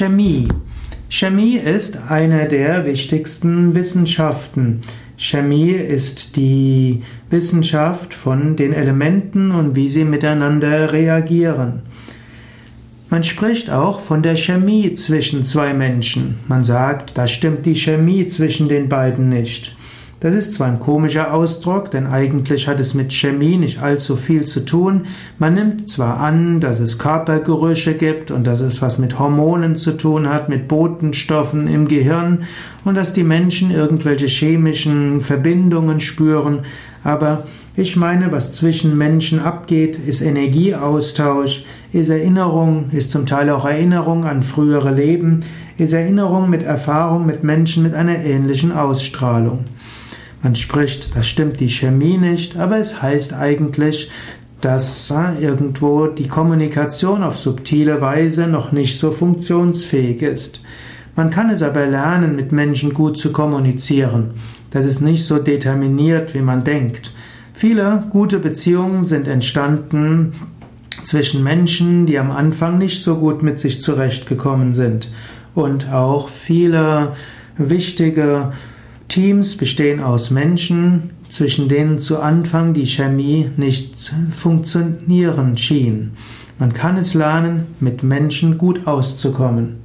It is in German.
Chemie. Chemie ist eine der wichtigsten Wissenschaften. Chemie ist die Wissenschaft von den Elementen und wie sie miteinander reagieren. Man spricht auch von der Chemie zwischen zwei Menschen. Man sagt, da stimmt die Chemie zwischen den beiden nicht. Das ist zwar ein komischer Ausdruck, denn eigentlich hat es mit Chemie nicht allzu viel zu tun. Man nimmt zwar an, dass es Körpergerüche gibt und dass es was mit Hormonen zu tun hat, mit Botenstoffen im Gehirn und dass die Menschen irgendwelche chemischen Verbindungen spüren, aber ich meine, was zwischen Menschen abgeht, ist Energieaustausch, ist Erinnerung, ist zum Teil auch Erinnerung an frühere Leben, ist Erinnerung mit Erfahrung mit Menschen mit einer ähnlichen Ausstrahlung. Man spricht, das stimmt die Chemie nicht, aber es heißt eigentlich, dass äh, irgendwo die Kommunikation auf subtile Weise noch nicht so funktionsfähig ist. Man kann es aber lernen, mit Menschen gut zu kommunizieren. Das ist nicht so determiniert, wie man denkt. Viele gute Beziehungen sind entstanden zwischen Menschen, die am Anfang nicht so gut mit sich zurechtgekommen sind. Und auch viele wichtige Teams bestehen aus Menschen, zwischen denen zu Anfang die Chemie nicht funktionieren schien. Man kann es lernen, mit Menschen gut auszukommen.